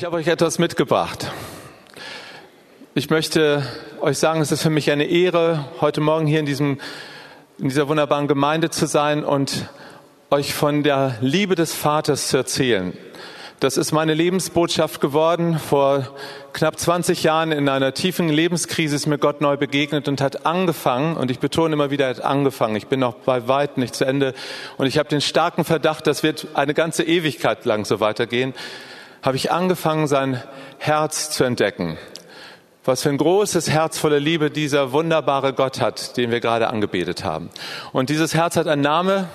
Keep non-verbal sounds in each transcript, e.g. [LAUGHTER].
Ich habe euch etwas mitgebracht. Ich möchte euch sagen, es ist für mich eine Ehre, heute Morgen hier in, diesem, in dieser wunderbaren Gemeinde zu sein und euch von der Liebe des Vaters zu erzählen. Das ist meine Lebensbotschaft geworden. Vor knapp 20 Jahren in einer tiefen Lebenskrise ist mir Gott neu begegnet und hat angefangen, und ich betone immer wieder, hat angefangen. Ich bin noch bei weitem nicht zu Ende. Und ich habe den starken Verdacht, das wird eine ganze Ewigkeit lang so weitergehen habe ich angefangen, sein Herz zu entdecken. Was für ein großes Herz voller Liebe dieser wunderbare Gott hat, den wir gerade angebetet haben. Und dieses Herz hat einen Namen,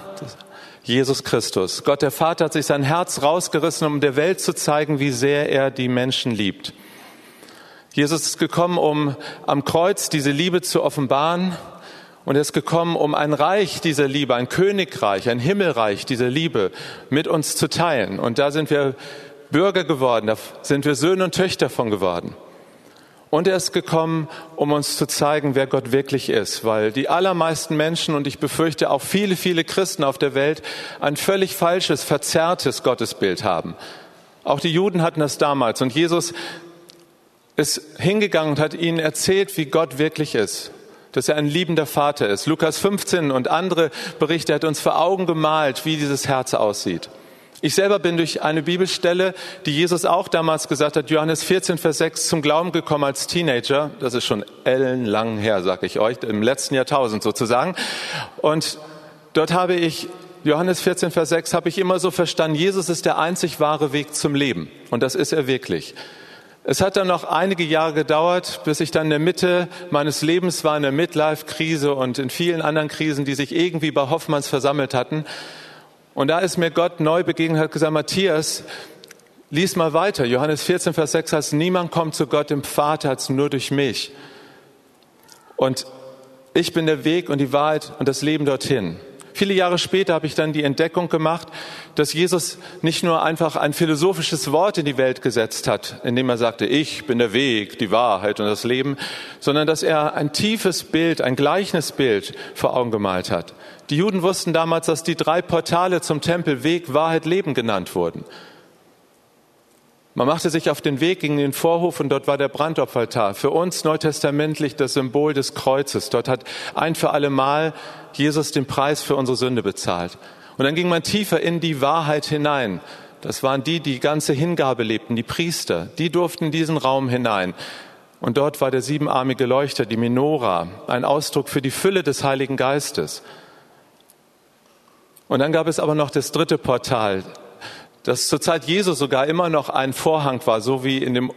Jesus Christus. Gott der Vater hat sich sein Herz rausgerissen, um der Welt zu zeigen, wie sehr er die Menschen liebt. Jesus ist gekommen, um am Kreuz diese Liebe zu offenbaren. Und er ist gekommen, um ein Reich dieser Liebe, ein Königreich, ein Himmelreich dieser Liebe mit uns zu teilen. Und da sind wir Bürger geworden, da sind wir Söhne und Töchter von geworden. Und er ist gekommen, um uns zu zeigen, wer Gott wirklich ist, weil die allermeisten Menschen und ich befürchte auch viele, viele Christen auf der Welt ein völlig falsches, verzerrtes Gottesbild haben. Auch die Juden hatten das damals und Jesus ist hingegangen und hat ihnen erzählt, wie Gott wirklich ist, dass er ein liebender Vater ist. Lukas 15 und andere Berichte hat uns vor Augen gemalt, wie dieses Herz aussieht. Ich selber bin durch eine Bibelstelle, die Jesus auch damals gesagt hat, Johannes 14, Vers 6, zum Glauben gekommen als Teenager. Das ist schon ellenlang her, sag ich euch, im letzten Jahrtausend sozusagen. Und dort habe ich Johannes 14, Vers 6 habe ich immer so verstanden, Jesus ist der einzig wahre Weg zum Leben. Und das ist er wirklich. Es hat dann noch einige Jahre gedauert, bis ich dann in der Mitte meines Lebens war, in der Midlife-Krise und in vielen anderen Krisen, die sich irgendwie bei Hoffmanns versammelt hatten. Und da ist mir Gott neu begegnet, hat gesagt, Matthias, lies mal weiter. Johannes 14, Vers 6 heißt, niemand kommt zu Gott im Vater als nur durch mich. Und ich bin der Weg und die Wahrheit und das Leben dorthin. Viele Jahre später habe ich dann die Entdeckung gemacht, dass Jesus nicht nur einfach ein philosophisches Wort in die Welt gesetzt hat, indem er sagte, ich bin der Weg, die Wahrheit und das Leben, sondern dass er ein tiefes Bild, ein Gleichnisbild vor Augen gemalt hat. Die Juden wussten damals, dass die drei Portale zum Tempel Weg, Wahrheit, Leben genannt wurden. Man machte sich auf den Weg gegen den Vorhof und dort war der Brandopferaltar. Für uns neutestamentlich das Symbol des Kreuzes. Dort hat ein für alle Mal Jesus den Preis für unsere Sünde bezahlt. Und dann ging man tiefer in die Wahrheit hinein. Das waren die, die ganze Hingabe lebten, die Priester. Die durften in diesen Raum hinein. Und dort war der siebenarmige Leuchter, die Menora, ein Ausdruck für die Fülle des Heiligen Geistes. Und dann gab es aber noch das dritte Portal, das zur Zeit Jesu sogar immer noch ein Vorhang war, so wie in dem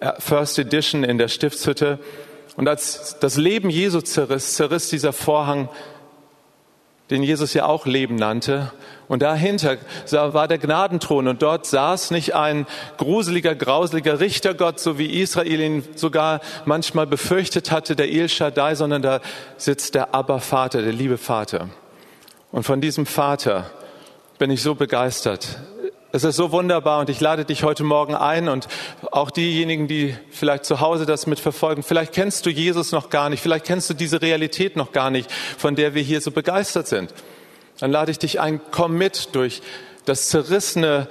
äh, First Edition in der Stiftshütte. Und als das Leben Jesu zerriss, zerriss dieser Vorhang, den Jesus ja auch Leben nannte. Und dahinter war der Gnadenthron und dort saß nicht ein gruseliger, grauseliger Richtergott, so wie Israel ihn sogar manchmal befürchtet hatte, der El Shaddai, sondern da sitzt der Abba Vater, der liebe Vater. Und von diesem Vater bin ich so begeistert. Es ist so wunderbar und ich lade dich heute Morgen ein und auch diejenigen, die vielleicht zu Hause das mitverfolgen, vielleicht kennst du Jesus noch gar nicht, vielleicht kennst du diese Realität noch gar nicht, von der wir hier so begeistert sind. Dann lade ich dich ein, komm mit durch das zerrissene,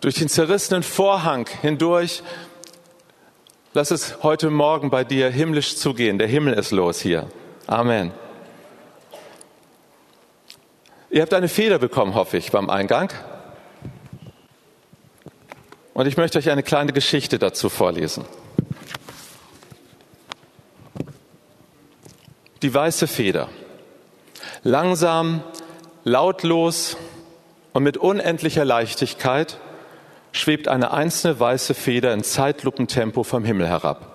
durch den zerrissenen Vorhang hindurch. Lass es heute Morgen bei dir himmlisch zugehen. Der Himmel ist los hier. Amen. Ihr habt eine Feder bekommen, hoffe ich, beim Eingang. Und ich möchte euch eine kleine Geschichte dazu vorlesen. Die weiße Feder. Langsam, lautlos und mit unendlicher Leichtigkeit schwebt eine einzelne weiße Feder in Zeitlupentempo vom Himmel herab.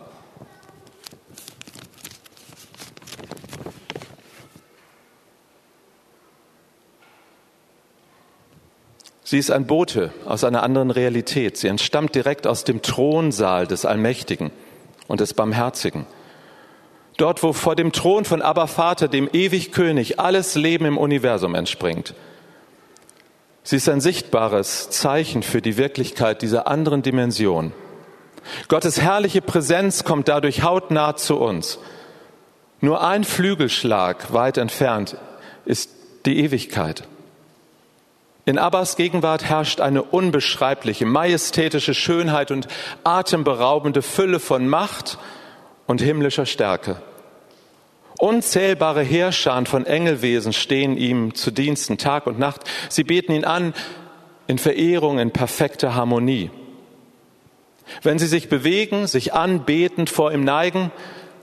Sie ist ein Bote aus einer anderen Realität. Sie entstammt direkt aus dem Thronsaal des Allmächtigen und des Barmherzigen. Dort, wo vor dem Thron von Abba Vater, dem ewig König, alles Leben im Universum entspringt. Sie ist ein sichtbares Zeichen für die Wirklichkeit dieser anderen Dimension. Gottes herrliche Präsenz kommt dadurch hautnah zu uns. Nur ein Flügelschlag weit entfernt ist die Ewigkeit. In Abbas Gegenwart herrscht eine unbeschreibliche, majestätische Schönheit und atemberaubende Fülle von Macht und himmlischer Stärke. Unzählbare Heerscharen von Engelwesen stehen ihm zu Diensten Tag und Nacht. Sie beten ihn an in Verehrung, in perfekter Harmonie. Wenn sie sich bewegen, sich anbetend vor ihm neigen,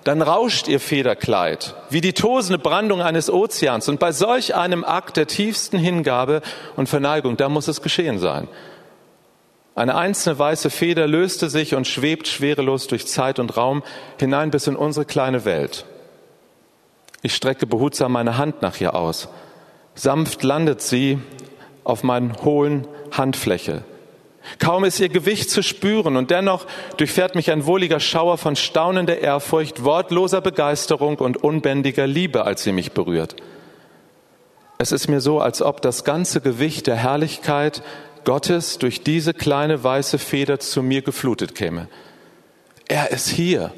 dann rauscht ihr Federkleid wie die tosende Brandung eines Ozeans. Und bei solch einem Akt der tiefsten Hingabe und Verneigung, da muss es geschehen sein. Eine einzelne weiße Feder löste sich und schwebt schwerelos durch Zeit und Raum hinein bis in unsere kleine Welt. Ich strecke behutsam meine Hand nach ihr aus. Sanft landet sie auf meinen hohlen Handfläche. Kaum ist ihr Gewicht zu spüren und dennoch durchfährt mich ein wohliger Schauer von staunender Ehrfurcht, wortloser Begeisterung und unbändiger Liebe, als sie mich berührt. Es ist mir so, als ob das ganze Gewicht der Herrlichkeit Gottes durch diese kleine weiße Feder zu mir geflutet käme. Er ist hier.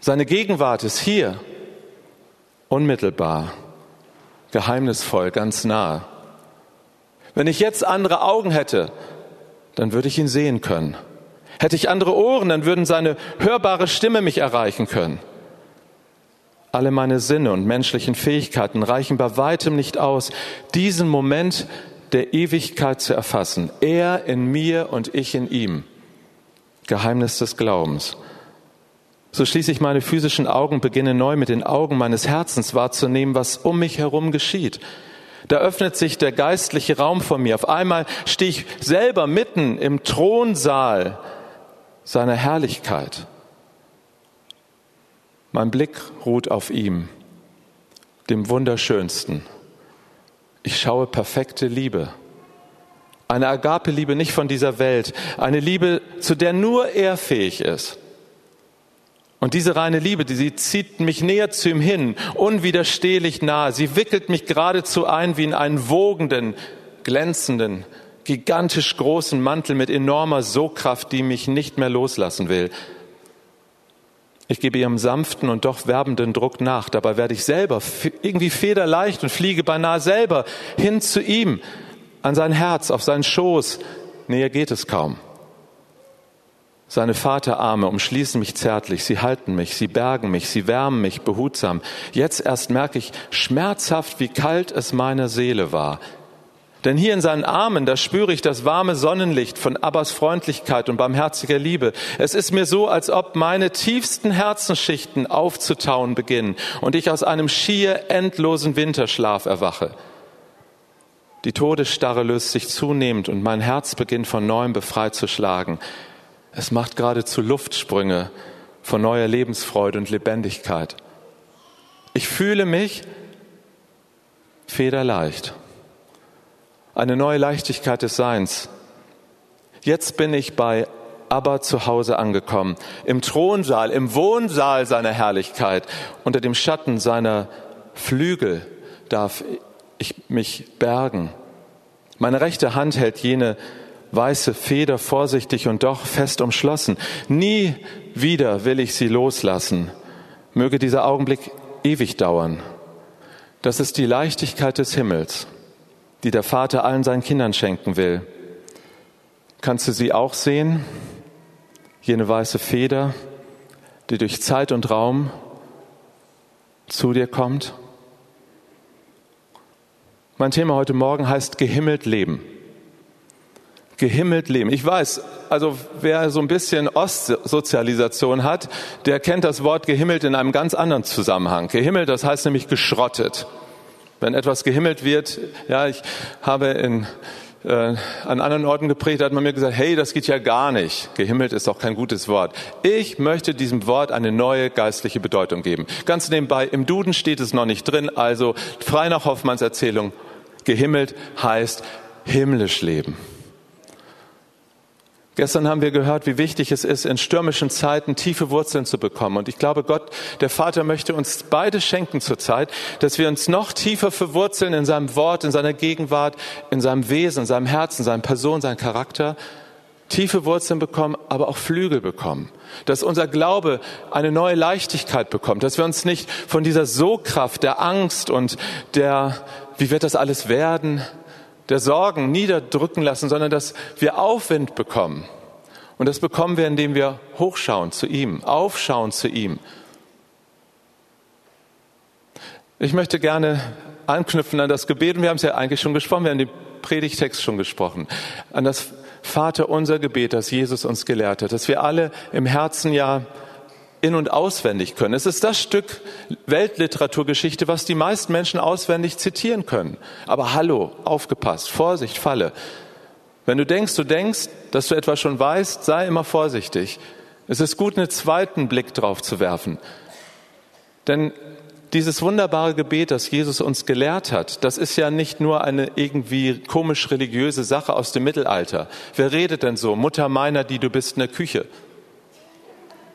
Seine Gegenwart ist hier. Unmittelbar, geheimnisvoll, ganz nah. Wenn ich jetzt andere Augen hätte, dann würde ich ihn sehen können. Hätte ich andere Ohren, dann würden seine hörbare Stimme mich erreichen können. Alle meine Sinne und menschlichen Fähigkeiten reichen bei weitem nicht aus, diesen Moment der Ewigkeit zu erfassen. Er in mir und ich in ihm. Geheimnis des Glaubens. So schließe ich meine physischen Augen, beginne neu mit den Augen meines Herzens wahrzunehmen, was um mich herum geschieht. Da öffnet sich der geistliche Raum vor mir. Auf einmal stehe ich selber mitten im Thronsaal seiner Herrlichkeit. Mein Blick ruht auf ihm, dem Wunderschönsten. Ich schaue perfekte Liebe. Eine Agape-Liebe nicht von dieser Welt, eine Liebe, zu der nur er fähig ist. Und diese reine Liebe, die sie zieht mich näher zu ihm hin, unwiderstehlich nahe. Sie wickelt mich geradezu ein wie in einen wogenden, glänzenden, gigantisch großen Mantel mit enormer Sogkraft, die mich nicht mehr loslassen will. Ich gebe ihrem sanften und doch werbenden Druck nach. Dabei werde ich selber irgendwie federleicht und fliege beinahe selber hin zu ihm, an sein Herz, auf seinen Schoß. Näher geht es kaum. Seine Vaterarme umschließen mich zärtlich, sie halten mich, sie bergen mich, sie wärmen mich behutsam. Jetzt erst merke ich schmerzhaft, wie kalt es meiner Seele war. Denn hier in seinen Armen, da spüre ich das warme Sonnenlicht von Abbas Freundlichkeit und barmherziger Liebe. Es ist mir so, als ob meine tiefsten Herzensschichten aufzutauen beginnen und ich aus einem schier endlosen Winterschlaf erwache. Die Todesstarre löst sich zunehmend und mein Herz beginnt von neuem befreit zu schlagen. Es macht geradezu Luftsprünge von neuer Lebensfreude und Lebendigkeit. Ich fühle mich federleicht. Eine neue Leichtigkeit des Seins. Jetzt bin ich bei Abba zu Hause angekommen, im Thronsaal, im Wohnsaal seiner Herrlichkeit, unter dem Schatten seiner Flügel darf ich mich bergen. Meine rechte Hand hält jene weiße Feder vorsichtig und doch fest umschlossen. Nie wieder will ich sie loslassen. Möge dieser Augenblick ewig dauern. Das ist die Leichtigkeit des Himmels, die der Vater allen seinen Kindern schenken will. Kannst du sie auch sehen? Jene weiße Feder, die durch Zeit und Raum zu dir kommt? Mein Thema heute Morgen heißt gehimmelt leben gehimmelt leben. Ich weiß, also wer so ein bisschen Ostsozialisation hat, der kennt das Wort gehimmelt in einem ganz anderen Zusammenhang. Gehimmelt, das heißt nämlich geschrottet. Wenn etwas gehimmelt wird, ja, ich habe in äh, an anderen Orten geprägt, hat man mir gesagt, hey, das geht ja gar nicht. Gehimmelt ist doch kein gutes Wort. Ich möchte diesem Wort eine neue geistliche Bedeutung geben. Ganz nebenbei, im Duden steht es noch nicht drin, also frei nach Hoffmanns Erzählung, gehimmelt heißt himmlisch leben. Gestern haben wir gehört, wie wichtig es ist, in stürmischen Zeiten tiefe Wurzeln zu bekommen. Und ich glaube, Gott, der Vater, möchte uns beide schenken zurzeit, dass wir uns noch tiefer verwurzeln in seinem Wort, in seiner Gegenwart, in seinem Wesen, in seinem Herzen, seiner Person, seinem Charakter. Tiefe Wurzeln bekommen, aber auch Flügel bekommen. Dass unser Glaube eine neue Leichtigkeit bekommt. Dass wir uns nicht von dieser Sogkraft der Angst und der, wie wird das alles werden, der Sorgen niederdrücken lassen, sondern dass wir Aufwind bekommen. Und das bekommen wir, indem wir hochschauen zu ihm, aufschauen zu ihm. Ich möchte gerne anknüpfen an das Gebet, und wir haben es ja eigentlich schon gesprochen, wir haben den Predigtext schon gesprochen, an das Vater unser Gebet, das Jesus uns gelehrt hat, dass wir alle im Herzen ja in- und auswendig können. Es ist das Stück Weltliteraturgeschichte, was die meisten Menschen auswendig zitieren können. Aber hallo, aufgepasst, Vorsicht, Falle. Wenn du denkst, du denkst, dass du etwas schon weißt, sei immer vorsichtig. Es ist gut, einen zweiten Blick drauf zu werfen. Denn dieses wunderbare Gebet, das Jesus uns gelehrt hat, das ist ja nicht nur eine irgendwie komisch religiöse Sache aus dem Mittelalter. Wer redet denn so? Mutter meiner, die du bist in der Küche.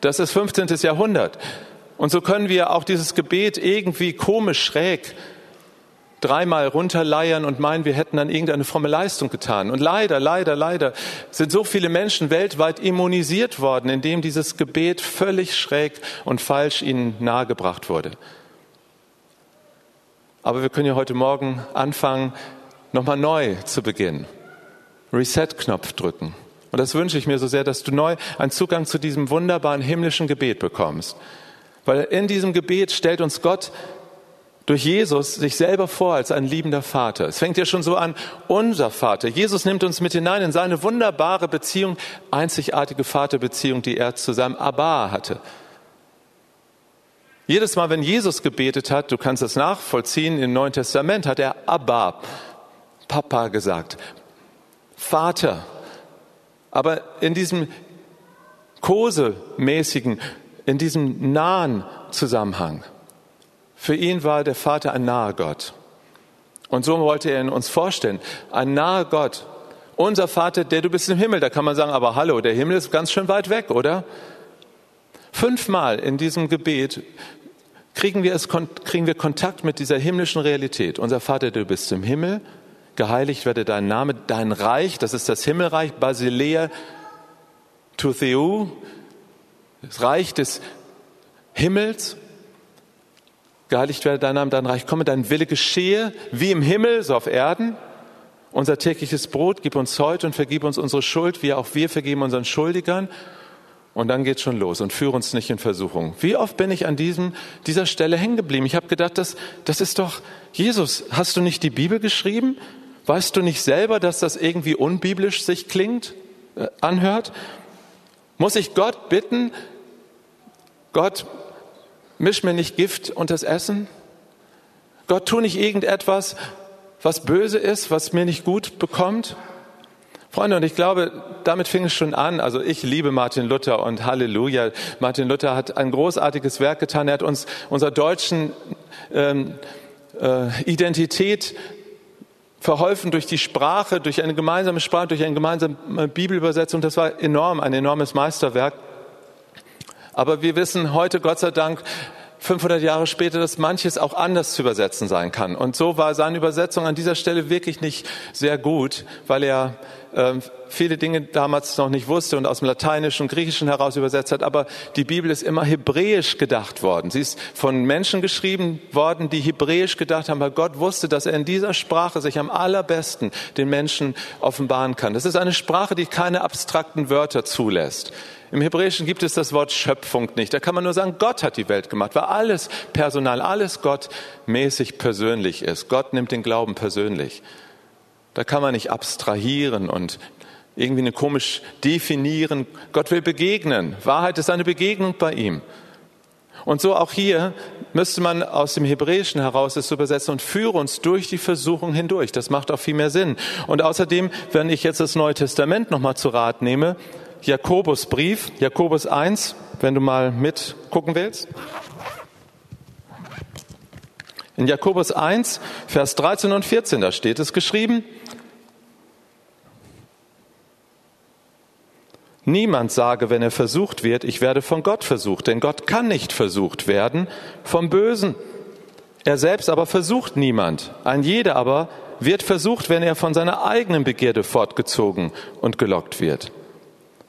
Das ist 15. Jahrhundert. Und so können wir auch dieses Gebet irgendwie komisch schräg dreimal runterleiern und meinen, wir hätten dann irgendeine fromme Leistung getan. Und leider, leider, leider sind so viele Menschen weltweit immunisiert worden, indem dieses Gebet völlig schräg und falsch ihnen nahegebracht wurde. Aber wir können ja heute Morgen anfangen, nochmal neu zu beginnen. Reset-Knopf drücken. Und das wünsche ich mir so sehr, dass du neu einen Zugang zu diesem wunderbaren himmlischen Gebet bekommst. Weil in diesem Gebet stellt uns Gott durch Jesus sich selber vor als ein liebender Vater. Es fängt ja schon so an, unser Vater. Jesus nimmt uns mit hinein in seine wunderbare Beziehung, einzigartige Vaterbeziehung, die er zu seinem Abba hatte. Jedes Mal, wenn Jesus gebetet hat, du kannst es nachvollziehen, im Neuen Testament hat er Abba, Papa gesagt, Vater. Aber in diesem Kose-mäßigen, in diesem nahen Zusammenhang. Für ihn war der Vater ein naher Gott. Und so wollte er ihn uns vorstellen. Ein naher Gott. Unser Vater, der du bist im Himmel. Da kann man sagen, aber hallo, der Himmel ist ganz schön weit weg, oder? Fünfmal in diesem Gebet kriegen wir, es, kriegen wir Kontakt mit dieser himmlischen Realität. Unser Vater, du bist im Himmel, geheiligt werde dein Name, dein Reich, das ist das Himmelreich, Basilea to Theu, das Reich des Himmels. Geheiligt werde dein Name, dein Reich komme, dein Wille geschehe, wie im Himmel, so auf Erden. Unser tägliches Brot gib uns heute und vergib uns unsere Schuld, wie auch wir vergeben unseren Schuldigern und dann geht's schon los und führe uns nicht in Versuchung. Wie oft bin ich an diesem, dieser Stelle hängen geblieben? Ich habe gedacht, das, das ist doch, Jesus, hast du nicht die Bibel geschrieben? Weißt du nicht selber, dass das irgendwie unbiblisch sich klingt, äh, anhört? Muss ich Gott bitten, Gott, misch mir nicht Gift und das Essen? Gott, tu nicht irgendetwas, was böse ist, was mir nicht gut bekommt? Freunde, und ich glaube, damit fing es schon an. Also ich liebe Martin Luther und Halleluja. Martin Luther hat ein großartiges Werk getan. Er hat uns unserer deutschen ähm, äh, Identität verholfen durch die Sprache, durch eine gemeinsame Sprache, durch eine gemeinsame Bibelübersetzung. Das war enorm, ein enormes Meisterwerk. Aber wir wissen heute, Gott sei Dank, 500 Jahre später, dass manches auch anders zu übersetzen sein kann. Und so war seine Übersetzung an dieser Stelle wirklich nicht sehr gut, weil er äh, viele Dinge damals noch nicht wusste und aus dem Lateinischen und Griechischen heraus übersetzt hat. Aber die Bibel ist immer hebräisch gedacht worden. Sie ist von Menschen geschrieben worden, die hebräisch gedacht haben, weil Gott wusste, dass er in dieser Sprache sich am allerbesten den Menschen offenbaren kann. Das ist eine Sprache, die keine abstrakten Wörter zulässt. Im Hebräischen gibt es das Wort Schöpfung nicht. Da kann man nur sagen, Gott hat die Welt gemacht, weil alles personal, alles gottmäßig persönlich ist. Gott nimmt den Glauben persönlich. Da kann man nicht abstrahieren und irgendwie eine komisch definieren. Gott will begegnen. Wahrheit ist eine Begegnung bei ihm. Und so auch hier müsste man aus dem Hebräischen heraus es übersetzen und führe uns durch die Versuchung hindurch. Das macht auch viel mehr Sinn. Und außerdem, wenn ich jetzt das Neue Testament nochmal zu Rat nehme, Jakobusbrief, Jakobus 1, wenn du mal mitgucken willst. In Jakobus 1, Vers 13 und 14, da steht es geschrieben, Niemand sage, wenn er versucht wird, ich werde von Gott versucht, denn Gott kann nicht versucht werden vom Bösen. Er selbst aber versucht niemand. Ein jeder aber wird versucht, wenn er von seiner eigenen Begierde fortgezogen und gelockt wird.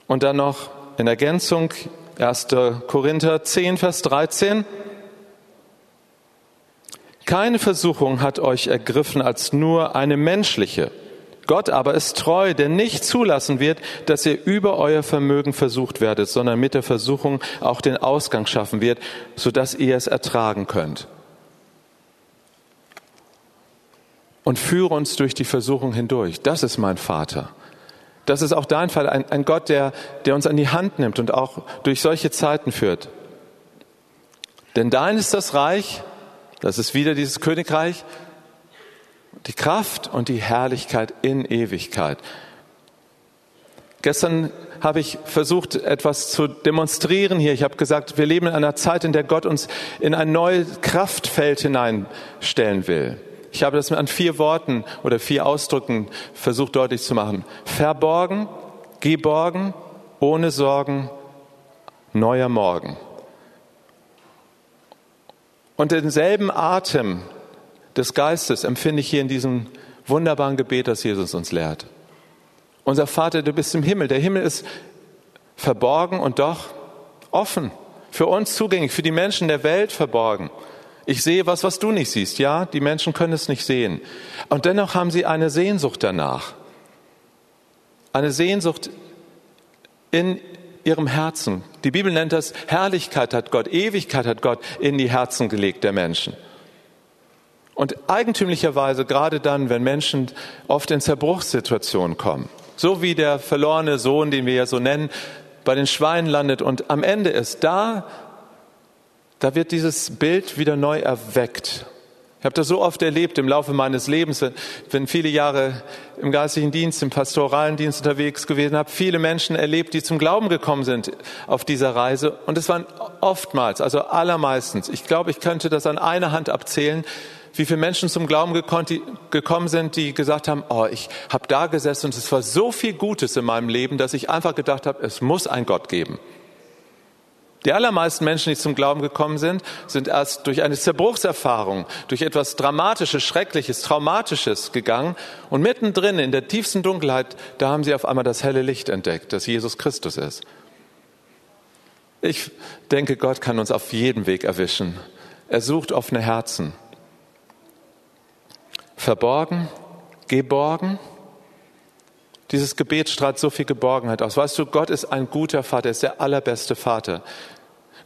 Und dann noch in Ergänzung 1. Korinther 10, Vers 13. Keine Versuchung hat euch ergriffen als nur eine menschliche. Gott aber ist treu, der nicht zulassen wird, dass ihr über euer Vermögen versucht werdet, sondern mit der Versuchung auch den Ausgang schaffen wird, sodass ihr es ertragen könnt. Und führe uns durch die Versuchung hindurch. Das ist mein Vater. Das ist auch dein Fall, ein, ein Gott, der, der uns an die Hand nimmt und auch durch solche Zeiten führt. Denn dein ist das Reich, das ist wieder dieses Königreich, die Kraft und die Herrlichkeit in Ewigkeit. Gestern habe ich versucht, etwas zu demonstrieren hier. Ich habe gesagt, wir leben in einer Zeit, in der Gott uns in ein neues Kraftfeld hineinstellen will. Ich habe das an vier Worten oder vier Ausdrücken versucht deutlich zu machen. Verborgen, geborgen, ohne Sorgen, neuer Morgen. Und denselben Atem des Geistes empfinde ich hier in diesem wunderbaren Gebet, das Jesus uns lehrt. Unser Vater, du bist im Himmel. Der Himmel ist verborgen und doch offen. Für uns zugänglich, für die Menschen der Welt verborgen. Ich sehe was, was du nicht siehst. Ja, die Menschen können es nicht sehen. Und dennoch haben sie eine Sehnsucht danach. Eine Sehnsucht in ihrem Herzen. Die Bibel nennt das Herrlichkeit hat Gott, Ewigkeit hat Gott in die Herzen gelegt der Menschen. Und eigentümlicherweise gerade dann, wenn Menschen oft in Zerbruchssituationen kommen, so wie der verlorene Sohn, den wir ja so nennen, bei den Schweinen landet und am Ende ist, da, da wird dieses Bild wieder neu erweckt. Ich habe das so oft erlebt im Laufe meines Lebens, bin viele Jahre im geistlichen Dienst, im pastoralen Dienst unterwegs gewesen, habe viele Menschen erlebt, die zum Glauben gekommen sind auf dieser Reise. Und es waren oftmals, also allermeistens, ich glaube, ich könnte das an einer Hand abzählen, wie viele Menschen zum Glauben gekommen sind, die gesagt haben, oh, ich habe da gesessen und es war so viel Gutes in meinem Leben, dass ich einfach gedacht habe, es muss einen Gott geben. Die allermeisten Menschen, die zum Glauben gekommen sind, sind erst durch eine Zerbruchserfahrung, durch etwas Dramatisches, Schreckliches, Traumatisches gegangen und mittendrin in der tiefsten Dunkelheit, da haben sie auf einmal das helle Licht entdeckt, das Jesus Christus ist. Ich denke, Gott kann uns auf jedem Weg erwischen. Er sucht offene Herzen verborgen, geborgen. Dieses Gebet strahlt so viel Geborgenheit aus. Weißt du, Gott ist ein guter Vater, er ist der allerbeste Vater.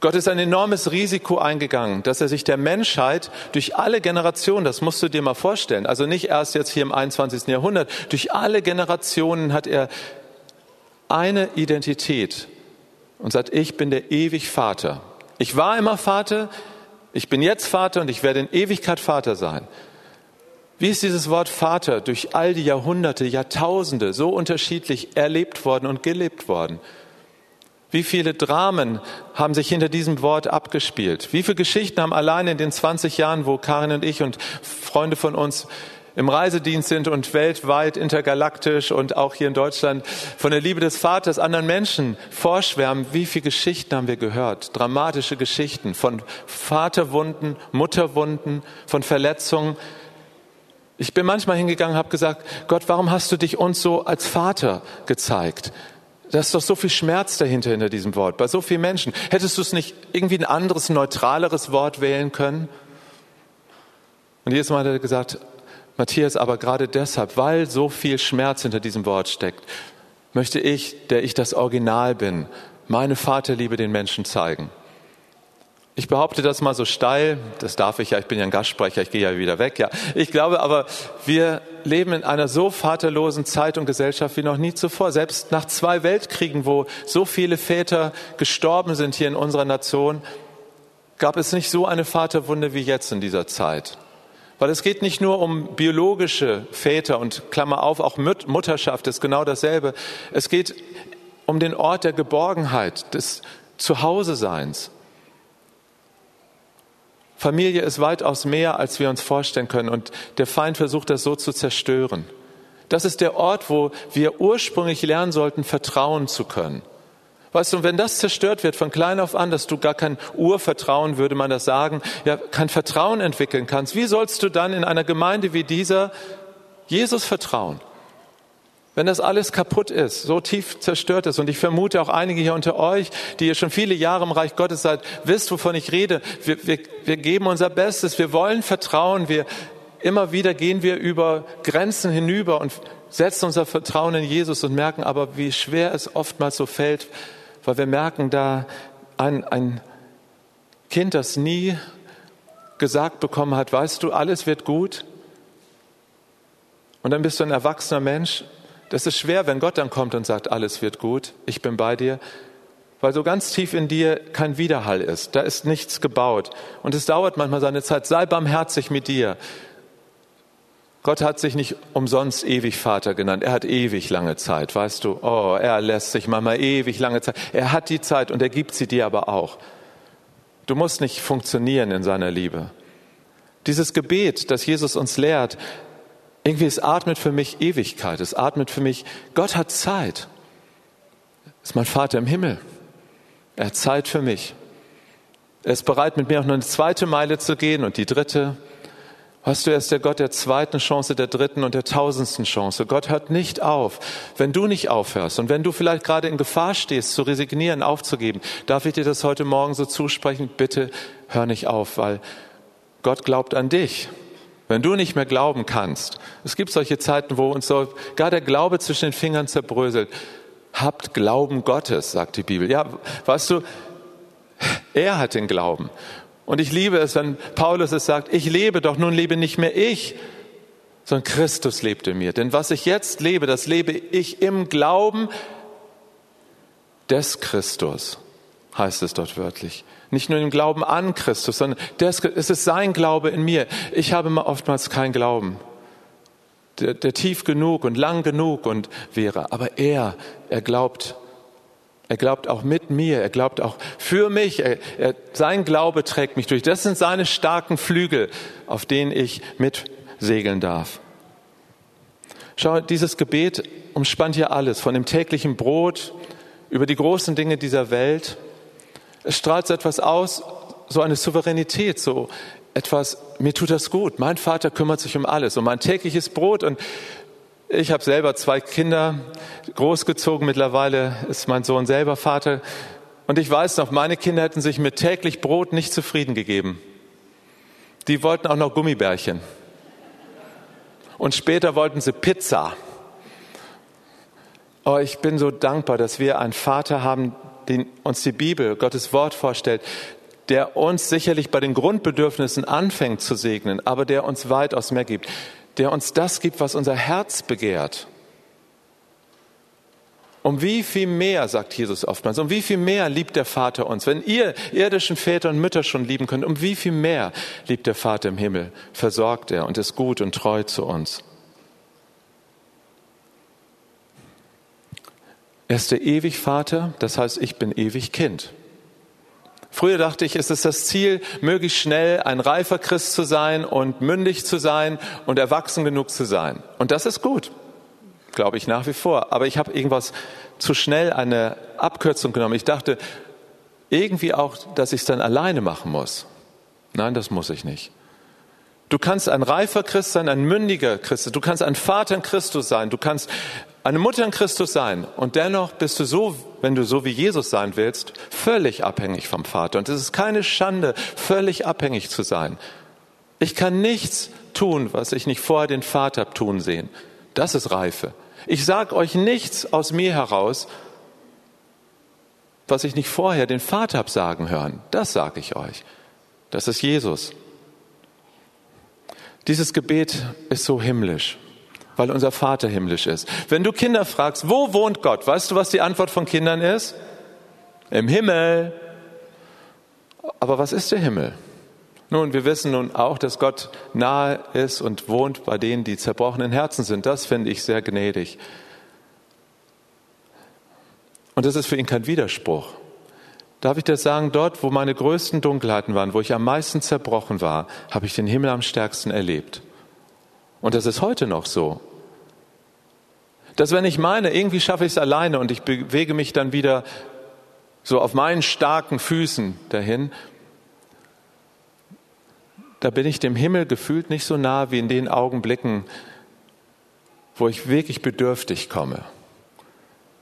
Gott ist ein enormes Risiko eingegangen, dass er sich der Menschheit durch alle Generationen, das musst du dir mal vorstellen, also nicht erst jetzt hier im 21. Jahrhundert, durch alle Generationen hat er eine Identität und sagt, ich bin der ewig Vater. Ich war immer Vater, ich bin jetzt Vater und ich werde in Ewigkeit Vater sein. Wie ist dieses Wort Vater durch all die Jahrhunderte, Jahrtausende so unterschiedlich erlebt worden und gelebt worden? Wie viele Dramen haben sich hinter diesem Wort abgespielt? Wie viele Geschichten haben allein in den 20 Jahren, wo Karin und ich und Freunde von uns im Reisedienst sind und weltweit intergalaktisch und auch hier in Deutschland von der Liebe des Vaters anderen Menschen vorschwärmen, wie viele Geschichten haben wir gehört? Dramatische Geschichten von Vaterwunden, Mutterwunden, von Verletzungen, ich bin manchmal hingegangen und habe gesagt, Gott, warum hast du dich uns so als Vater gezeigt? Da ist doch so viel Schmerz dahinter hinter diesem Wort, bei so vielen Menschen. Hättest du es nicht irgendwie ein anderes, neutraleres Wort wählen können? Und jedes Mal hat er gesagt, Matthias, aber gerade deshalb, weil so viel Schmerz hinter diesem Wort steckt, möchte ich, der ich das Original bin, meine Vaterliebe den Menschen zeigen. Ich behaupte das mal so steil, das darf ich ja, ich bin ja ein Gastsprecher, ich gehe ja wieder weg, ja. Ich glaube aber, wir leben in einer so vaterlosen Zeit und Gesellschaft wie noch nie zuvor. Selbst nach zwei Weltkriegen, wo so viele Väter gestorben sind hier in unserer Nation, gab es nicht so eine Vaterwunde wie jetzt in dieser Zeit. Weil es geht nicht nur um biologische Väter und Klammer auf, auch Mutterschaft ist genau dasselbe. Es geht um den Ort der Geborgenheit, des Zuhause-Seins. Familie ist weitaus mehr, als wir uns vorstellen können. Und der Feind versucht das so zu zerstören. Das ist der Ort, wo wir ursprünglich lernen sollten, vertrauen zu können. Weißt du, wenn das zerstört wird von klein auf an, dass du gar kein Urvertrauen, würde man das sagen, ja, kein Vertrauen entwickeln kannst, wie sollst du dann in einer Gemeinde wie dieser Jesus vertrauen? Wenn das alles kaputt ist, so tief zerstört ist. Und ich vermute auch einige hier unter euch, die ihr schon viele Jahre im Reich Gottes seid, wisst, wovon ich rede. Wir, wir, wir geben unser Bestes, wir wollen vertrauen, wir, immer wieder gehen wir über Grenzen hinüber und setzen unser Vertrauen in Jesus und merken aber, wie schwer es oftmals so fällt, weil wir merken, da ein, ein Kind, das nie gesagt bekommen hat, weißt du, alles wird gut. Und dann bist du ein erwachsener Mensch. Das ist schwer, wenn Gott dann kommt und sagt, alles wird gut, ich bin bei dir, weil so ganz tief in dir kein Widerhall ist. Da ist nichts gebaut. Und es dauert manchmal seine Zeit. Sei barmherzig mit dir. Gott hat sich nicht umsonst ewig Vater genannt. Er hat ewig lange Zeit, weißt du? Oh, er lässt sich manchmal ewig lange Zeit. Er hat die Zeit und er gibt sie dir aber auch. Du musst nicht funktionieren in seiner Liebe. Dieses Gebet, das Jesus uns lehrt, irgendwie es atmet für mich Ewigkeit. Es atmet für mich, Gott hat Zeit. ist mein Vater im Himmel. Er hat Zeit für mich. Er ist bereit, mit mir auch noch eine zweite Meile zu gehen und die dritte Weißt du, er ist der Gott der zweiten Chance, der dritten und der tausendsten Chance. Gott hört nicht auf. Wenn du nicht aufhörst und wenn du vielleicht gerade in Gefahr stehst, zu resignieren, aufzugeben, darf ich dir das heute Morgen so zusprechen? Bitte hör nicht auf, weil Gott glaubt an dich. Wenn du nicht mehr glauben kannst, es gibt solche Zeiten, wo uns so gar der Glaube zwischen den Fingern zerbröselt. Habt Glauben Gottes, sagt die Bibel. Ja, weißt du, er hat den Glauben. Und ich liebe es, wenn Paulus es sagt, ich lebe, doch nun lebe nicht mehr ich, sondern Christus lebt in mir. Denn was ich jetzt lebe, das lebe ich im Glauben des Christus, heißt es dort wörtlich. Nicht nur im Glauben an Christus, sondern es ist sein Glaube in mir. Ich habe oftmals keinen Glauben, der, der tief genug und lang genug und wäre. Aber er, er glaubt er glaubt auch mit mir, er glaubt auch für mich. Er, er, sein Glaube trägt mich durch. Das sind seine starken Flügel, auf denen ich mitsegeln darf. Schau, dieses Gebet umspannt hier alles, von dem täglichen Brot über die großen Dinge dieser Welt. Es strahlt so etwas aus, so eine Souveränität, so etwas, mir tut das gut. Mein Vater kümmert sich um alles, um mein tägliches Brot und ich habe selber zwei Kinder großgezogen. Mittlerweile ist mein Sohn selber Vater. Und ich weiß noch, meine Kinder hätten sich mit täglich Brot nicht zufrieden gegeben. Die wollten auch noch Gummibärchen. Und später wollten sie Pizza. Oh, ich bin so dankbar, dass wir einen Vater haben, den uns die Bibel, Gottes Wort vorstellt, der uns sicherlich bei den Grundbedürfnissen anfängt zu segnen, aber der uns weitaus mehr gibt der uns das gibt, was unser Herz begehrt. Um wie viel mehr, sagt Jesus oftmals, um wie viel mehr liebt der Vater uns? Wenn ihr irdischen Väter und Mütter schon lieben könnt, um wie viel mehr liebt der Vater im Himmel, versorgt er und ist gut und treu zu uns. Er ist der ewig Vater, das heißt, ich bin ewig Kind. Früher dachte ich, es ist das Ziel, möglichst schnell ein reifer Christ zu sein und mündig zu sein und erwachsen genug zu sein. Und das ist gut, glaube ich nach wie vor. Aber ich habe irgendwas zu schnell eine Abkürzung genommen. Ich dachte irgendwie auch, dass ich es dann alleine machen muss. Nein, das muss ich nicht. Du kannst ein reifer Christ sein, ein mündiger Christ. Du kannst ein Vater in Christus sein. Du kannst eine Mutter in Christus sein. Und dennoch bist du so, wenn du so wie Jesus sein willst, völlig abhängig vom Vater. Und es ist keine Schande, völlig abhängig zu sein. Ich kann nichts tun, was ich nicht vorher den Vater tun sehen. Das ist Reife. Ich sage euch nichts aus mir heraus, was ich nicht vorher den Vater hab sagen hören. Das sage ich euch. Das ist Jesus. Dieses Gebet ist so himmlisch, weil unser Vater himmlisch ist. Wenn du Kinder fragst, wo wohnt Gott? Weißt du, was die Antwort von Kindern ist? Im Himmel. Aber was ist der Himmel? Nun, wir wissen nun auch, dass Gott nahe ist und wohnt bei denen, die zerbrochenen Herzen sind. Das finde ich sehr gnädig. Und das ist für ihn kein Widerspruch. Darf ich das sagen, dort, wo meine größten Dunkelheiten waren, wo ich am meisten zerbrochen war, habe ich den Himmel am stärksten erlebt. Und das ist heute noch so. Dass wenn ich meine, irgendwie schaffe ich es alleine und ich bewege mich dann wieder so auf meinen starken Füßen dahin, da bin ich dem Himmel gefühlt nicht so nah wie in den Augenblicken, wo ich wirklich bedürftig komme.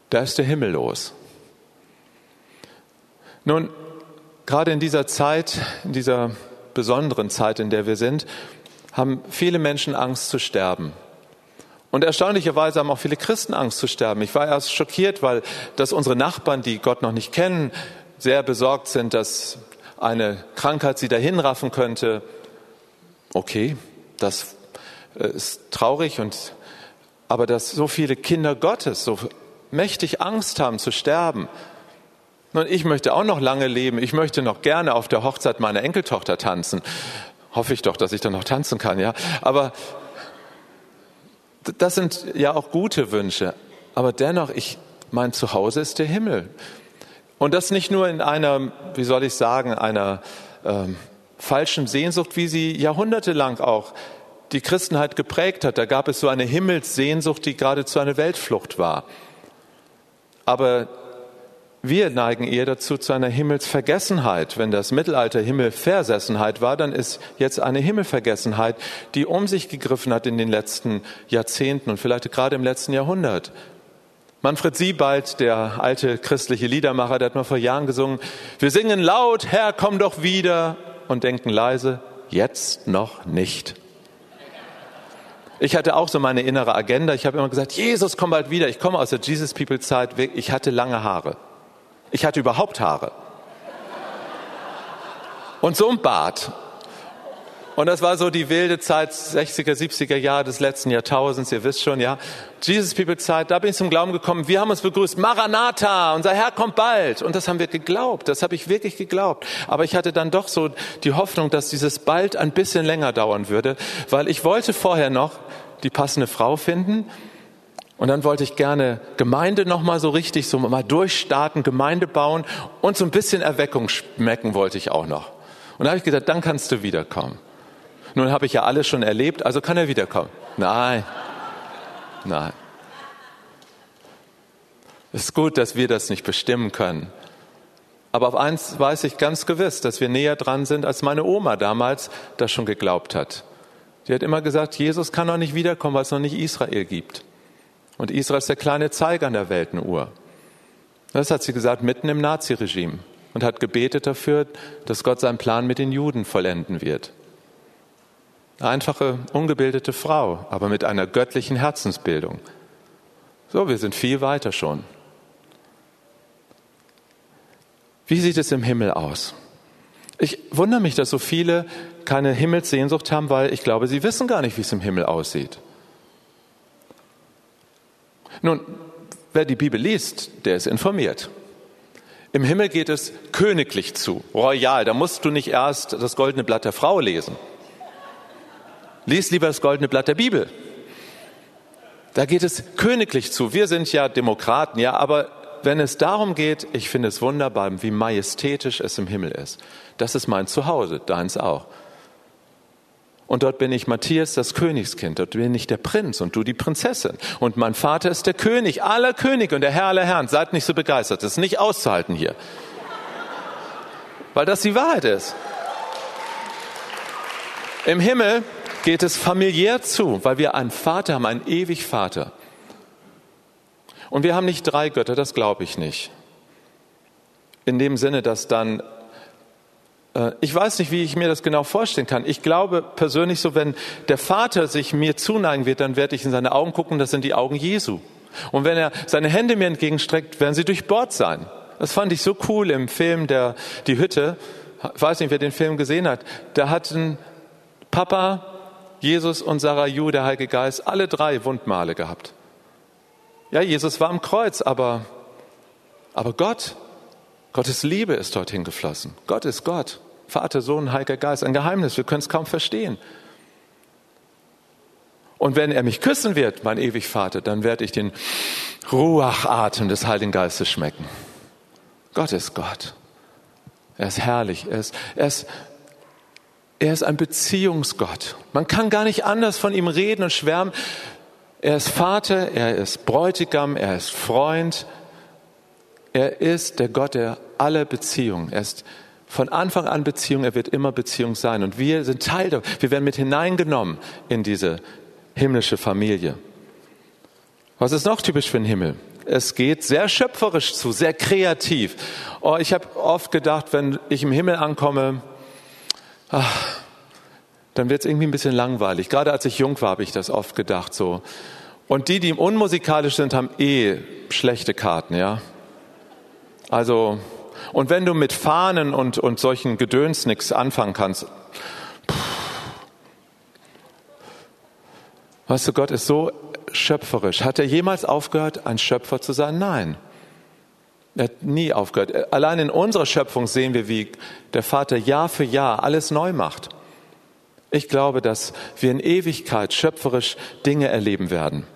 Da ist der Himmel los. Nun, gerade in dieser Zeit, in dieser besonderen Zeit, in der wir sind, haben viele Menschen Angst zu sterben. Und erstaunlicherweise haben auch viele Christen Angst zu sterben. Ich war erst schockiert, weil dass unsere Nachbarn, die Gott noch nicht kennen, sehr besorgt sind, dass eine Krankheit sie dahin raffen könnte. Okay, das äh, ist traurig und aber dass so viele Kinder Gottes so mächtig Angst haben zu sterben. Nun, ich möchte auch noch lange leben. Ich möchte noch gerne auf der Hochzeit meiner Enkeltochter tanzen. Hoffe ich doch, dass ich dann noch tanzen kann, ja. Aber das sind ja auch gute Wünsche. Aber dennoch, ich, mein Zuhause ist der Himmel. Und das nicht nur in einer, wie soll ich sagen, einer ähm, falschen Sehnsucht, wie sie jahrhundertelang auch die Christenheit geprägt hat. Da gab es so eine Himmelssehnsucht, die geradezu eine Weltflucht war. Aber wir neigen eher dazu zu einer Himmelsvergessenheit. Wenn das Mittelalter Himmelversessenheit war, dann ist jetzt eine Himmelvergessenheit, die um sich gegriffen hat in den letzten Jahrzehnten und vielleicht gerade im letzten Jahrhundert. Manfred Siebald, der alte christliche Liedermacher, der hat mal vor Jahren gesungen, wir singen laut, Herr, komm doch wieder und denken leise, jetzt noch nicht. Ich hatte auch so meine innere Agenda. Ich habe immer gesagt, Jesus, komm bald wieder. Ich komme aus der Jesus People Zeit. Ich hatte lange Haare. Ich hatte überhaupt Haare. Und so ein Bart. Und das war so die wilde Zeit 60er, 70er Jahre des letzten Jahrtausends, ihr wisst schon, ja. Jesus People Zeit, da bin ich zum Glauben gekommen. Wir haben uns begrüßt, Maranatha, unser Herr kommt bald. Und das haben wir geglaubt, das habe ich wirklich geglaubt. Aber ich hatte dann doch so die Hoffnung, dass dieses bald ein bisschen länger dauern würde, weil ich wollte vorher noch die passende Frau finden. Und dann wollte ich gerne Gemeinde nochmal so richtig, so mal durchstarten, Gemeinde bauen und so ein bisschen Erweckung schmecken wollte ich auch noch. Und da habe ich gesagt, dann kannst du wiederkommen. Nun habe ich ja alles schon erlebt, also kann er wiederkommen. Nein, nein. Es ist gut, dass wir das nicht bestimmen können. Aber auf eins weiß ich ganz gewiss, dass wir näher dran sind, als meine Oma damals das schon geglaubt hat. Die hat immer gesagt, Jesus kann noch nicht wiederkommen, weil es noch nicht Israel gibt. Und Israel ist der kleine Zeiger an der Weltenuhr. Das hat sie gesagt mitten im Naziregime und hat gebetet dafür, dass Gott seinen Plan mit den Juden vollenden wird. Einfache, ungebildete Frau, aber mit einer göttlichen Herzensbildung. So, wir sind viel weiter schon. Wie sieht es im Himmel aus? Ich wundere mich, dass so viele keine Himmelssehnsucht haben, weil ich glaube, sie wissen gar nicht, wie es im Himmel aussieht. Nun, wer die Bibel liest, der ist informiert. Im Himmel geht es königlich zu, royal. Da musst du nicht erst das goldene Blatt der Frau lesen. Lies lieber das goldene Blatt der Bibel. Da geht es königlich zu. Wir sind ja Demokraten, ja, aber wenn es darum geht, ich finde es wunderbar, wie majestätisch es im Himmel ist. Das ist mein Zuhause, deins auch. Und dort bin ich Matthias, das Königskind. Dort bin ich der Prinz und du die Prinzessin. Und mein Vater ist der König aller Könige und der Herr aller Herren. Seid nicht so begeistert. Das ist nicht auszuhalten hier. Weil das die Wahrheit ist. Im Himmel geht es familiär zu, weil wir einen Vater haben, einen ewig Vater. Und wir haben nicht drei Götter, das glaube ich nicht. In dem Sinne, dass dann, ich weiß nicht, wie ich mir das genau vorstellen kann. Ich glaube persönlich so, wenn der Vater sich mir zuneigen wird, dann werde ich in seine Augen gucken, das sind die Augen Jesu. Und wenn er seine Hände mir entgegenstreckt, werden sie durchbohrt sein. Das fand ich so cool im Film der, Die Hütte. Ich weiß nicht, wer den Film gesehen hat. Da hatten Papa, Jesus und Sarah Ju, der Heilige Geist, alle drei Wundmale gehabt. Ja, Jesus war am Kreuz, aber, aber Gott, Gottes Liebe ist dorthin geflossen. Gott ist Gott. Vater, Sohn, Heiliger Geist. Ein Geheimnis, wir können es kaum verstehen. Und wenn er mich küssen wird, mein ewig Vater, dann werde ich den Ruachatem des Heiligen Geistes schmecken. Gott ist Gott. Er ist herrlich. Er ist, er ist er ist ein Beziehungsgott. Man kann gar nicht anders von ihm reden und schwärmen. Er ist Vater, er ist Bräutigam, er ist Freund. Er ist der Gott der aller Beziehungen. Er ist von Anfang an Beziehung, er wird immer Beziehung sein. Und wir sind Teil davon. Wir werden mit hineingenommen in diese himmlische Familie. Was ist noch typisch für den Himmel? Es geht sehr schöpferisch zu, sehr kreativ. Oh, ich habe oft gedacht, wenn ich im Himmel ankomme, ach, dann wird es irgendwie ein bisschen langweilig. Gerade als ich jung war, habe ich das oft gedacht so. Und die, die unmusikalisch sind, haben eh schlechte Karten, ja. Also, und wenn du mit Fahnen und, und solchen Gedöns nichts anfangen kannst, weißt du, Gott ist so schöpferisch. Hat er jemals aufgehört, ein Schöpfer zu sein? Nein. Er hat nie aufgehört. Allein in unserer Schöpfung sehen wir, wie der Vater Jahr für Jahr alles neu macht. Ich glaube, dass wir in Ewigkeit schöpferisch Dinge erleben werden.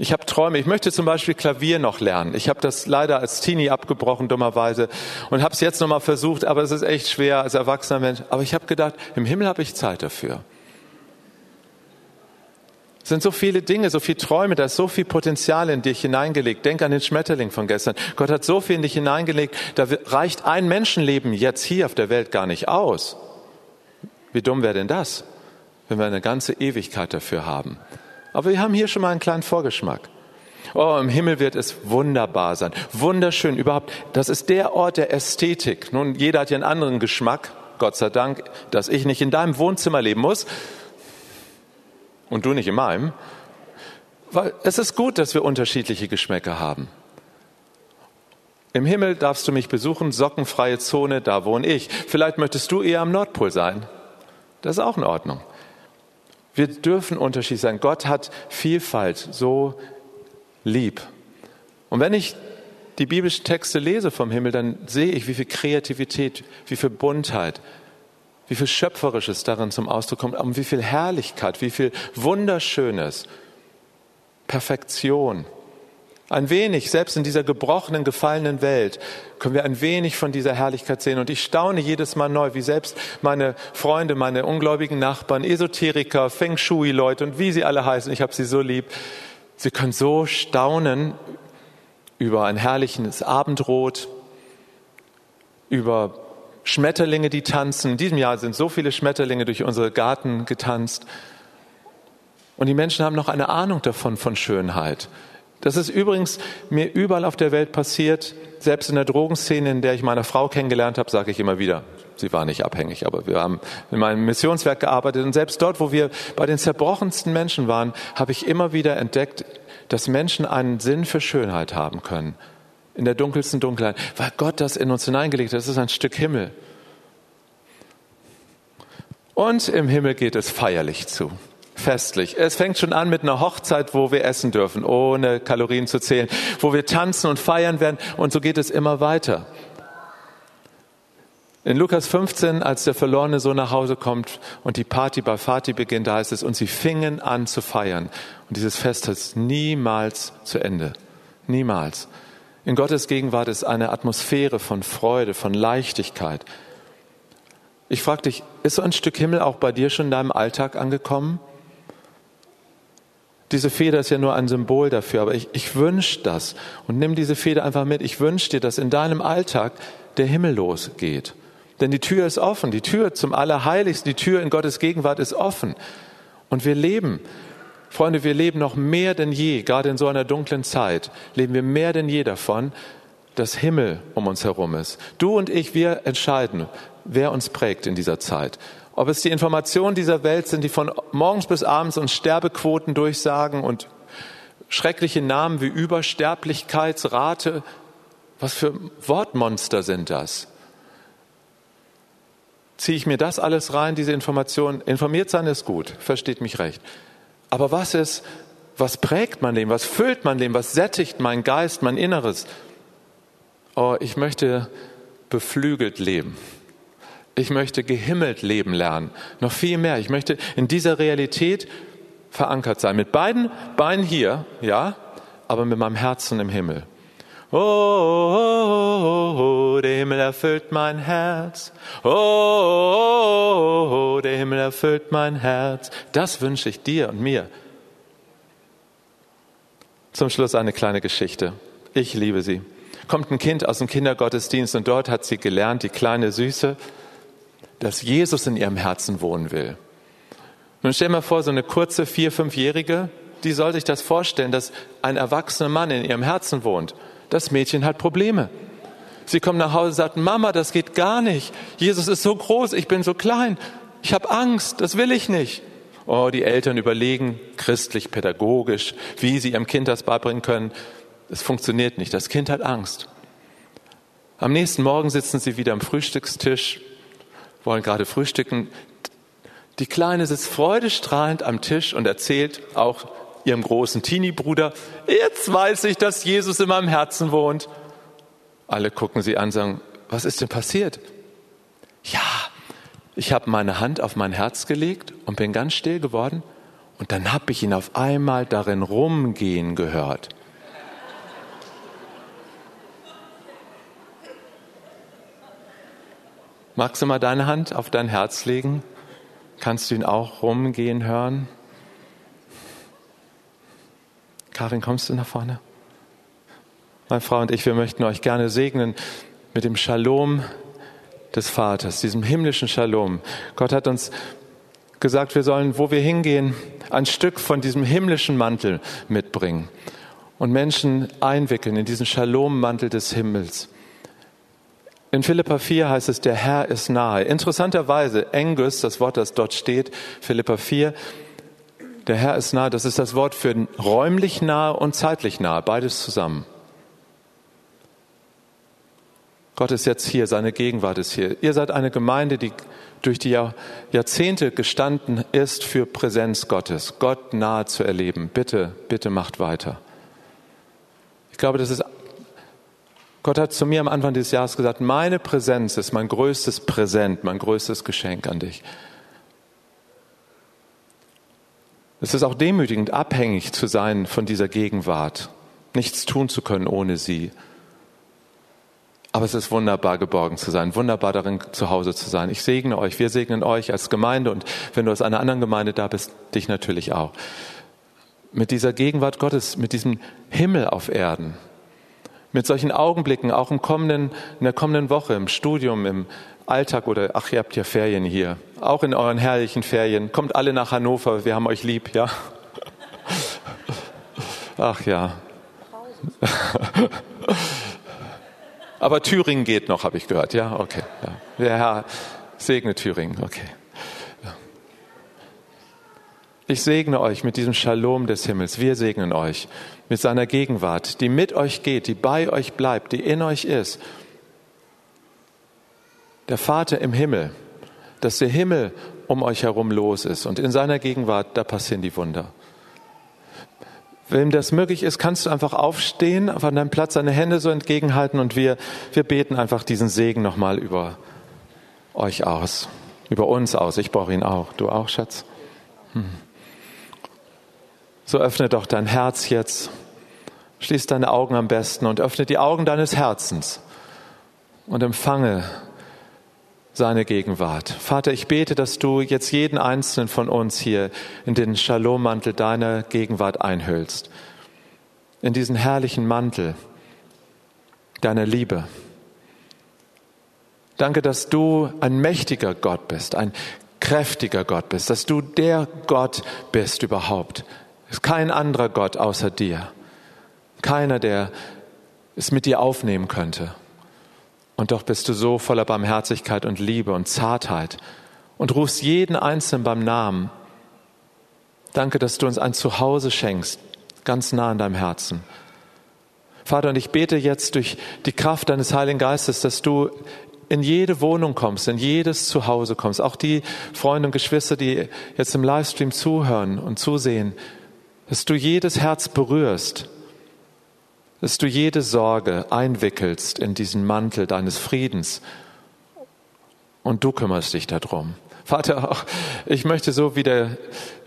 Ich habe Träume. Ich möchte zum Beispiel Klavier noch lernen. Ich habe das leider als Teenie abgebrochen, dummerweise, und habe es jetzt nochmal versucht, aber es ist echt schwer als erwachsener Mensch. Aber ich habe gedacht, im Himmel habe ich Zeit dafür. Es sind so viele Dinge, so viele Träume, da ist so viel Potenzial in dich hineingelegt. Denk an den Schmetterling von gestern. Gott hat so viel in dich hineingelegt, da reicht ein Menschenleben jetzt hier auf der Welt gar nicht aus. Wie dumm wäre denn das, wenn wir eine ganze Ewigkeit dafür haben? Aber wir haben hier schon mal einen kleinen Vorgeschmack. Oh, im Himmel wird es wunderbar sein. Wunderschön. Überhaupt, das ist der Ort der Ästhetik. Nun, jeder hat ja einen anderen Geschmack. Gott sei Dank, dass ich nicht in deinem Wohnzimmer leben muss und du nicht in meinem. Weil es ist gut, dass wir unterschiedliche Geschmäcker haben. Im Himmel darfst du mich besuchen, sockenfreie Zone, da wohne ich. Vielleicht möchtest du eher am Nordpol sein. Das ist auch in Ordnung. Wir dürfen unterschiedlich sein. Gott hat Vielfalt so lieb. Und wenn ich die biblischen Texte lese vom Himmel, dann sehe ich, wie viel Kreativität, wie viel Buntheit, wie viel Schöpferisches darin zum Ausdruck kommt, und wie viel Herrlichkeit, wie viel Wunderschönes, Perfektion. Ein wenig, selbst in dieser gebrochenen, gefallenen Welt, können wir ein wenig von dieser Herrlichkeit sehen. Und ich staune jedes Mal neu, wie selbst meine Freunde, meine ungläubigen Nachbarn, Esoteriker, Feng Shui-Leute und wie sie alle heißen, ich habe sie so lieb, sie können so staunen über ein herrliches Abendrot, über Schmetterlinge, die tanzen. In diesem Jahr sind so viele Schmetterlinge durch unsere Garten getanzt. Und die Menschen haben noch eine Ahnung davon, von Schönheit. Das ist übrigens mir überall auf der Welt passiert. Selbst in der Drogenszene, in der ich meine Frau kennengelernt habe, sage ich immer wieder, sie war nicht abhängig, aber wir haben in meinem Missionswerk gearbeitet. Und selbst dort, wo wir bei den zerbrochensten Menschen waren, habe ich immer wieder entdeckt, dass Menschen einen Sinn für Schönheit haben können in der dunkelsten Dunkelheit, weil Gott das in uns hineingelegt hat. Das ist ein Stück Himmel. Und im Himmel geht es feierlich zu. Festlich. Es fängt schon an mit einer Hochzeit, wo wir essen dürfen, ohne Kalorien zu zählen, wo wir tanzen und feiern werden. Und so geht es immer weiter. In Lukas 15, als der verlorene Sohn nach Hause kommt und die Party bei Fati beginnt, da heißt es, und sie fingen an zu feiern. Und dieses Fest ist niemals zu Ende. Niemals. In Gottes Gegenwart ist eine Atmosphäre von Freude, von Leichtigkeit. Ich frage dich, ist so ein Stück Himmel auch bei dir schon in deinem Alltag angekommen? Diese Feder ist ja nur ein Symbol dafür, aber ich, ich wünsche das und nimm diese Feder einfach mit. Ich wünsche dir, dass in deinem Alltag der Himmel losgeht. Denn die Tür ist offen, die Tür zum Allerheiligsten, die Tür in Gottes Gegenwart ist offen. Und wir leben Freunde, wir leben noch mehr denn je, gerade in so einer dunklen Zeit, leben wir mehr denn je davon, dass Himmel um uns herum ist. Du und ich, wir entscheiden, wer uns prägt in dieser Zeit. Ob es die Informationen dieser Welt sind, die von morgens bis abends uns Sterbequoten durchsagen und schreckliche Namen wie Übersterblichkeitsrate. Was für Wortmonster sind das? Ziehe ich mir das alles rein, diese Informationen? Informiert sein ist gut, versteht mich recht. Aber was ist, was prägt mein Leben? Was füllt mein Leben? Was sättigt mein Geist, mein Inneres? Oh, ich möchte beflügelt leben. Ich möchte gehimmelt leben lernen. Noch viel mehr. Ich möchte in dieser Realität verankert sein. Mit beiden Beinen hier, ja, aber mit meinem Herzen im Himmel. Oh, oh, oh, oh, der Himmel erfüllt mein Herz. Oh, oh, oh, der Himmel erfüllt mein Herz. Das wünsche ich dir und mir. Zum Schluss eine kleine Geschichte. Ich liebe sie. Kommt ein Kind aus dem Kindergottesdienst und dort hat sie gelernt, die kleine Süße, dass Jesus in ihrem Herzen wohnen will. Nun stell mir vor, so eine kurze vier-, fünfjährige, die soll sich das vorstellen, dass ein erwachsener Mann in ihrem Herzen wohnt. Das Mädchen hat Probleme. Sie kommt nach Hause und sagt, Mama, das geht gar nicht. Jesus ist so groß, ich bin so klein. ich habe Angst, das will ich nicht. Oh, die Eltern überlegen christlich, pädagogisch, wie sie ihrem Kind das beibringen können. Es funktioniert nicht. Das Kind hat Angst. Am nächsten Morgen sitzen sie wieder am Frühstückstisch, wollen gerade frühstücken. Die Kleine sitzt freudestrahlend am Tisch und erzählt auch ihrem großen Teenie-Bruder, jetzt weiß ich, dass Jesus in meinem Herzen wohnt. Alle gucken sie an und sagen, was ist denn passiert? Ja, ich habe meine Hand auf mein Herz gelegt und bin ganz still geworden und dann habe ich ihn auf einmal darin rumgehen gehört. Magst du mal deine Hand auf dein Herz legen? Kannst du ihn auch rumgehen hören? Karin, kommst du nach vorne? Meine Frau und ich, wir möchten euch gerne segnen mit dem Shalom des Vaters, diesem himmlischen Shalom. Gott hat uns gesagt, wir sollen, wo wir hingehen, ein Stück von diesem himmlischen Mantel mitbringen und Menschen einwickeln in diesen Shalom-Mantel des Himmels. In Philippa 4 heißt es, der Herr ist nahe. Interessanterweise, Engus, das Wort, das dort steht, Philippa 4, der Herr ist nahe, das ist das Wort für räumlich nahe und zeitlich nahe, beides zusammen. Gott ist jetzt hier, seine Gegenwart ist hier. Ihr seid eine Gemeinde, die durch die Jahrzehnte gestanden ist für Präsenz Gottes, Gott nahe zu erleben. Bitte, bitte macht weiter. Ich glaube, das ist, Gott hat zu mir am Anfang dieses Jahres gesagt, meine Präsenz ist mein größtes Präsent, mein größtes Geschenk an dich. Es ist auch demütigend, abhängig zu sein von dieser Gegenwart, nichts tun zu können ohne sie. Aber es ist wunderbar, geborgen zu sein, wunderbar darin zu Hause zu sein. Ich segne euch, wir segnen euch als Gemeinde und wenn du aus einer anderen Gemeinde da bist, dich natürlich auch. Mit dieser Gegenwart Gottes, mit diesem Himmel auf Erden, mit solchen Augenblicken, auch im kommenden, in der kommenden Woche, im Studium, im Alltag oder, ach, ihr habt ja Ferien hier, auch in euren herrlichen Ferien. Kommt alle nach Hannover, wir haben euch lieb, ja? Ach ja. [LAUGHS] Aber Thüringen geht noch, habe ich gehört. Ja, okay. Ja. Der Herr segne Thüringen. Okay. Ich segne euch mit diesem Shalom des Himmels. Wir segnen euch mit seiner Gegenwart, die mit euch geht, die bei euch bleibt, die in euch ist. Der Vater im Himmel, dass der Himmel um euch herum los ist und in seiner Gegenwart, da passieren die Wunder. Wem das möglich ist, kannst du einfach aufstehen, auf deinem Platz deine Hände so entgegenhalten und wir, wir beten einfach diesen Segen nochmal über euch aus, über uns aus. Ich brauche ihn auch. Du auch, Schatz? Hm. So öffne doch dein Herz jetzt. Schließ deine Augen am besten und öffne die Augen deines Herzens und empfange seine Gegenwart. Vater, ich bete, dass du jetzt jeden einzelnen von uns hier in den Shalom-Mantel deiner Gegenwart einhüllst. In diesen herrlichen Mantel deiner Liebe. Danke, dass du ein mächtiger Gott bist, ein kräftiger Gott bist, dass du der Gott bist überhaupt. Ist kein anderer Gott außer dir. Keiner, der es mit dir aufnehmen könnte. Und doch bist du so voller Barmherzigkeit und Liebe und Zartheit und rufst jeden Einzelnen beim Namen. Danke, dass du uns ein Zuhause schenkst, ganz nah an deinem Herzen. Vater, und ich bete jetzt durch die Kraft deines Heiligen Geistes, dass du in jede Wohnung kommst, in jedes Zuhause kommst. Auch die Freunde und Geschwister, die jetzt im Livestream zuhören und zusehen, dass du jedes Herz berührst dass du jede Sorge einwickelst in diesen Mantel deines Friedens und du kümmerst dich darum. Vater, ich möchte so wie der,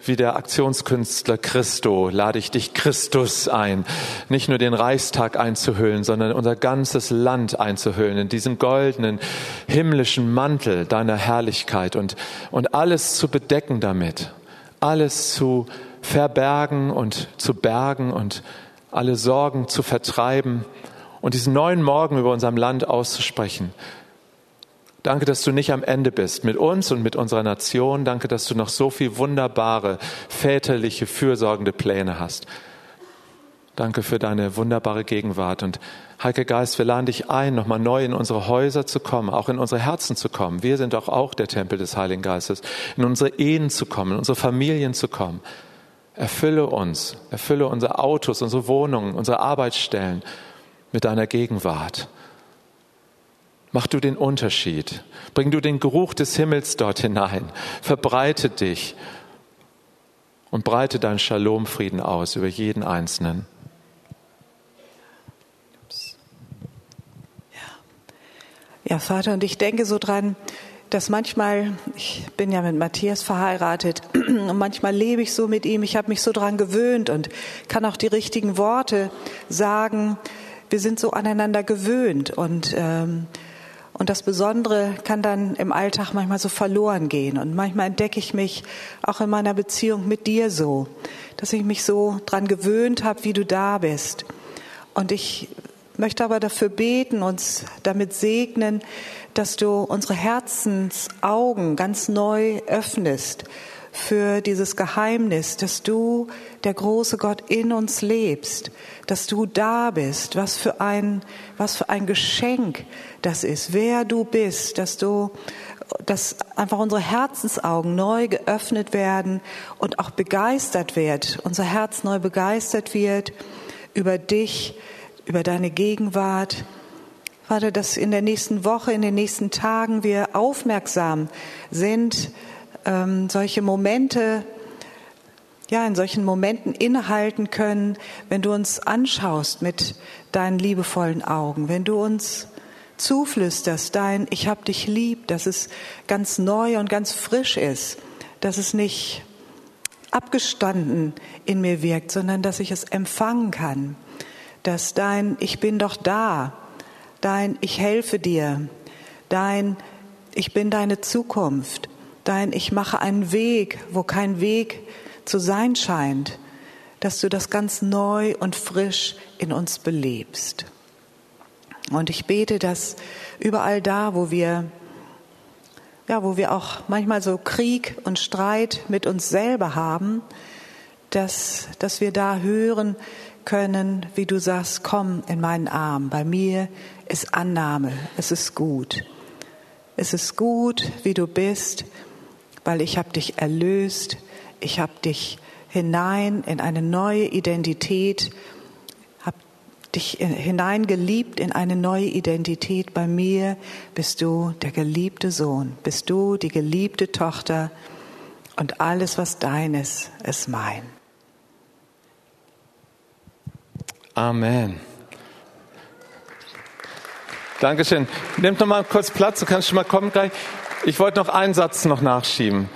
wie der Aktionskünstler Christo, lade ich dich Christus ein, nicht nur den Reichstag einzuhüllen, sondern unser ganzes Land einzuhüllen in diesen goldenen himmlischen Mantel deiner Herrlichkeit und, und alles zu bedecken damit, alles zu verbergen und zu bergen und alle Sorgen zu vertreiben und diesen neuen Morgen über unserem Land auszusprechen. Danke, dass du nicht am Ende bist mit uns und mit unserer Nation. Danke, dass du noch so viel wunderbare, väterliche, fürsorgende Pläne hast. Danke für deine wunderbare Gegenwart. Und Heiliger Geist, wir laden dich ein, nochmal neu in unsere Häuser zu kommen, auch in unsere Herzen zu kommen. Wir sind doch auch der Tempel des Heiligen Geistes. In unsere Ehen zu kommen, in unsere Familien zu kommen. Erfülle uns, erfülle unsere Autos, unsere Wohnungen, unsere Arbeitsstellen mit deiner Gegenwart. Mach du den Unterschied. Bring du den Geruch des Himmels dort hinein. Verbreite dich und breite deinen Shalom-Frieden aus über jeden Einzelnen. Ja, Vater, und ich denke so dran, dass manchmal, ich bin ja mit Matthias verheiratet, [CLEARS THROAT] und manchmal lebe ich so mit ihm, ich habe mich so dran gewöhnt und kann auch die richtigen Worte sagen. Wir sind so aneinander gewöhnt und ähm, und das Besondere kann dann im Alltag manchmal so verloren gehen. Und manchmal entdecke ich mich auch in meiner Beziehung mit dir so, dass ich mich so dran gewöhnt habe, wie du da bist. Und ich möchte aber dafür beten, uns damit segnen, dass du unsere Herzensaugen ganz neu öffnest für dieses Geheimnis, dass du, der große Gott, in uns lebst, dass du da bist, was für ein, was für ein Geschenk das ist, wer du bist, dass du, dass einfach unsere Herzensaugen neu geöffnet werden und auch begeistert wird, unser Herz neu begeistert wird über dich, über deine Gegenwart. Vater, dass in der nächsten Woche, in den nächsten Tagen wir aufmerksam sind, ähm, solche Momente, ja, in solchen Momenten innehalten können, wenn du uns anschaust mit deinen liebevollen Augen, wenn du uns zuflüsterst, dein Ich hab dich lieb, dass es ganz neu und ganz frisch ist, dass es nicht abgestanden in mir wirkt, sondern dass ich es empfangen kann, dass dein Ich bin doch da, dein Ich helfe dir, dein Ich bin deine Zukunft, dein Ich mache einen Weg, wo kein Weg zu sein scheint, dass du das ganz neu und frisch in uns belebst. Und ich bete, dass überall da, wo wir ja, wo wir auch manchmal so Krieg und Streit mit uns selber haben, dass, dass wir da hören können, wie du sagst, komm in meinen Arm. Bei mir ist Annahme, es ist gut. Es ist gut, wie du bist weil ich habe dich erlöst, ich habe dich hinein in eine neue Identität, habe dich hineingeliebt in eine neue Identität. Bei mir bist du der geliebte Sohn, bist du die geliebte Tochter und alles, was dein ist, ist mein. Amen. Dankeschön. Nehmt noch mal kurz Platz, du kannst schon mal kommen gleich. Ich wollte noch einen Satz noch nachschieben.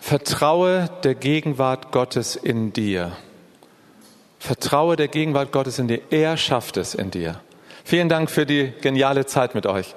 Vertraue der Gegenwart Gottes in dir. Vertraue der Gegenwart Gottes in dir. Er schafft es in dir. Vielen Dank für die geniale Zeit mit euch.